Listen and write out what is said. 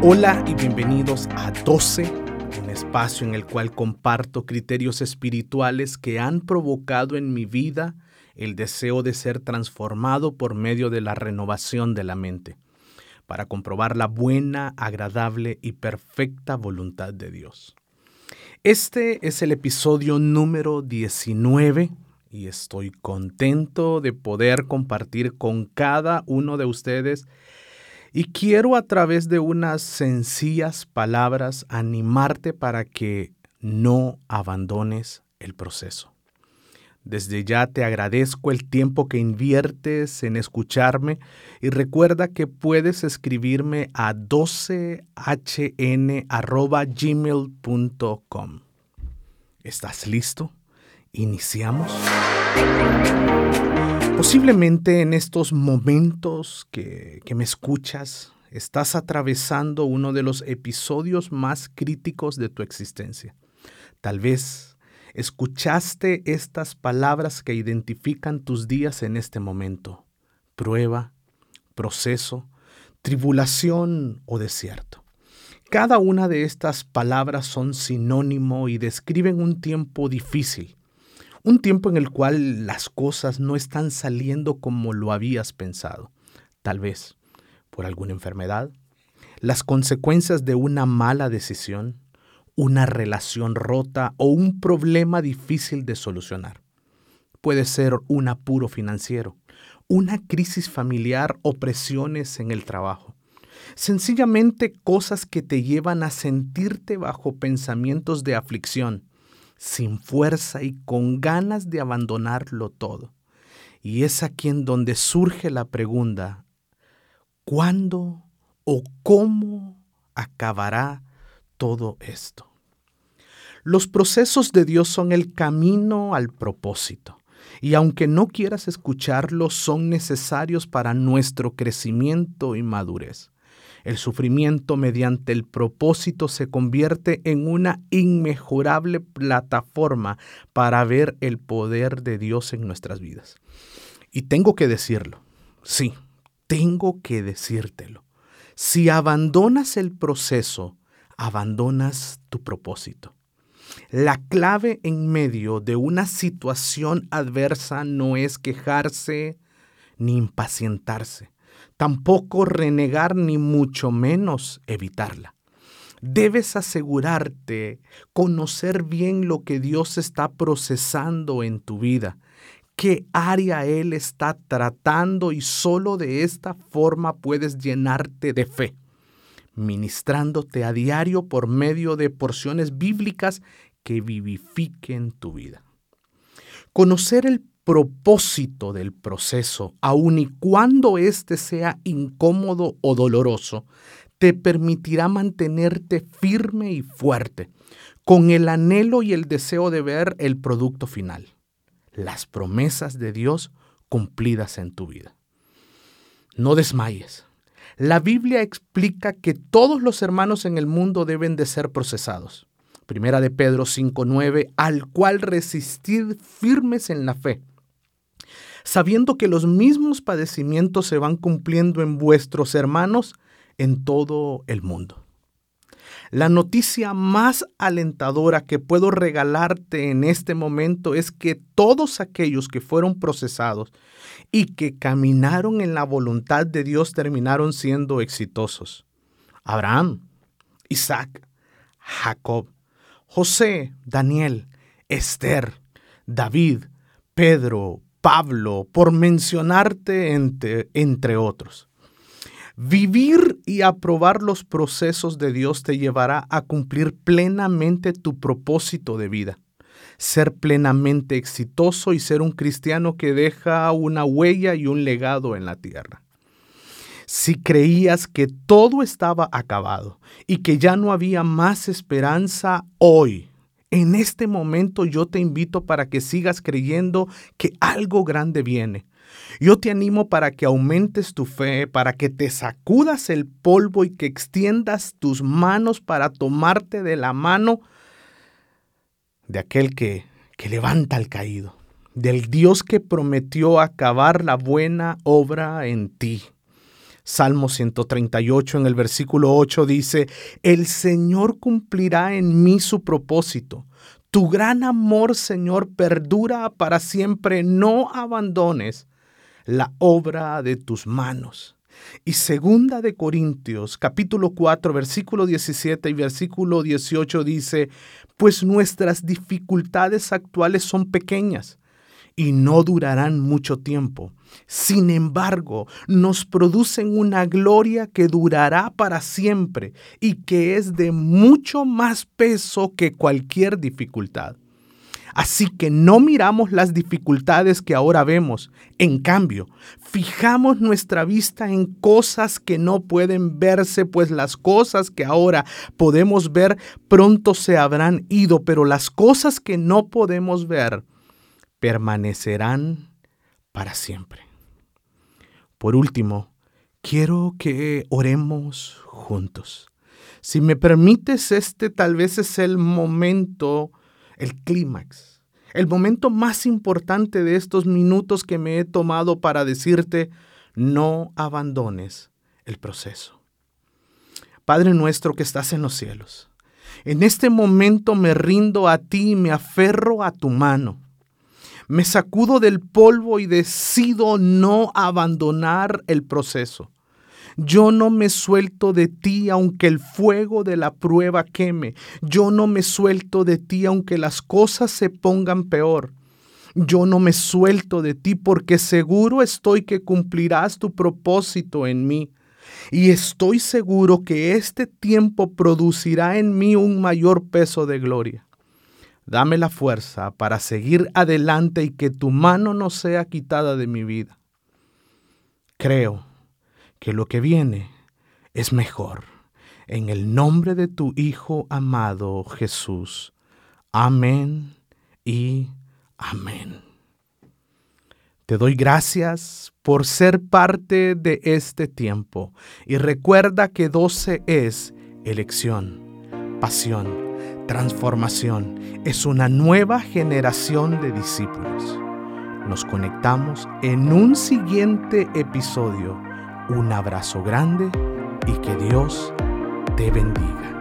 Hola y bienvenidos a 12, un espacio en el cual comparto criterios espirituales que han provocado en mi vida el deseo de ser transformado por medio de la renovación de la mente, para comprobar la buena, agradable y perfecta voluntad de Dios. Este es el episodio número 19 y estoy contento de poder compartir con cada uno de ustedes y quiero a través de unas sencillas palabras animarte para que no abandones el proceso. Desde ya te agradezco el tiempo que inviertes en escucharme y recuerda que puedes escribirme a 12hn.gmail.com. ¿Estás listo? ¿Iniciamos? Posiblemente en estos momentos que, que, me escuchas, estás atravesando uno de los episodios más críticos de tu existencia. Tal vez escuchaste estas palabras que identifican tus días en este momento. Prueba, proceso, tribulación o desierto. Cada una de estas palabras son sinónimo y describen un tiempo difícil, un tiempo en el cual las cosas no están saliendo como lo habías pensado. Tal vez por alguna enfermedad, las consecuencias de una mala decisión, una relación rota o un problema difícil de solucionar. Puede ser un apuro financiero, una crisis familiar o presiones en el trabajo. Sencillamente cosas que te llevan a sentirte bajo pensamientos de aflicción, sin fuerza y con ganas de abandonarlo todo. Y es aquí en donde surge la pregunta, ¿cuándo o cómo acabará todo esto? Los procesos de Dios son el camino al propósito. Y aunque no quieras escucharlos, son necesarios para nuestro crecimiento y madurez. El sufrimiento mediante el propósito se convierte en una inmejorable plataforma para ver el poder de Dios en nuestras vidas. Y tengo que decirlo, sí, tengo que decírtelo. Si abandonas el proceso, abandonas tu propósito. La clave en medio de una situación adversa no es quejarse ni impacientarse tampoco renegar ni mucho menos evitarla. Debes asegurarte, conocer bien lo que Dios está procesando en tu vida, qué área Él está tratando y solo de esta forma puedes llenarte de fe, ministrándote a diario por medio de porciones bíblicas que vivifiquen tu vida. Conocer el propósito del proceso, aun y cuando éste sea incómodo o doloroso, te permitirá mantenerte firme y fuerte, con el anhelo y el deseo de ver el producto final, las promesas de Dios cumplidas en tu vida. No desmayes. La Biblia explica que todos los hermanos en el mundo deben de ser procesados. Primera de Pedro 5:9, al cual resistid firmes en la fe sabiendo que los mismos padecimientos se van cumpliendo en vuestros hermanos en todo el mundo. La noticia más alentadora que puedo regalarte en este momento es que todos aquellos que fueron procesados y que caminaron en la voluntad de Dios terminaron siendo exitosos. Abraham, Isaac, Jacob, José, Daniel, Esther, David, Pedro, Pablo, por mencionarte entre, entre otros. Vivir y aprobar los procesos de Dios te llevará a cumplir plenamente tu propósito de vida, ser plenamente exitoso y ser un cristiano que deja una huella y un legado en la tierra. Si creías que todo estaba acabado y que ya no había más esperanza hoy, en este momento yo te invito para que sigas creyendo que algo grande viene. Yo te animo para que aumentes tu fe, para que te sacudas el polvo y que extiendas tus manos para tomarte de la mano de aquel que, que levanta al caído, del Dios que prometió acabar la buena obra en ti. Salmo 138 en el versículo 8 dice, El Señor cumplirá en mí su propósito. Tu gran amor, Señor, perdura para siempre. No abandones la obra de tus manos. Y segunda de Corintios, capítulo 4, versículo 17 y versículo 18 dice, pues nuestras dificultades actuales son pequeñas y no durarán mucho tiempo. Sin embargo, nos producen una gloria que durará para siempre y que es de mucho más peso que cualquier dificultad. Así que no miramos las dificultades que ahora vemos. En cambio, fijamos nuestra vista en cosas que no pueden verse, pues las cosas que ahora podemos ver pronto se habrán ido, pero las cosas que no podemos ver permanecerán para siempre. Por último, quiero que oremos juntos. Si me permites, este tal vez es el momento el clímax, el momento más importante de estos minutos que me he tomado para decirte, no abandones el proceso. Padre nuestro que estás en los cielos, en este momento me rindo a ti y me aferro a tu mano. Me sacudo del polvo y decido no abandonar el proceso. Yo no me suelto de ti aunque el fuego de la prueba queme. Yo no me suelto de ti aunque las cosas se pongan peor. Yo no me suelto de ti porque seguro estoy que cumplirás tu propósito en mí. Y estoy seguro que este tiempo producirá en mí un mayor peso de gloria. Dame la fuerza para seguir adelante y que tu mano no sea quitada de mi vida. Creo que lo que viene es mejor. En el nombre de tu Hijo amado Jesús. Amén y amén. Te doy gracias por ser parte de este tiempo y recuerda que 12 es elección, pasión, transformación. Es una nueva generación de discípulos. Nos conectamos en un siguiente episodio un abrazo grande y que Dios te bendiga.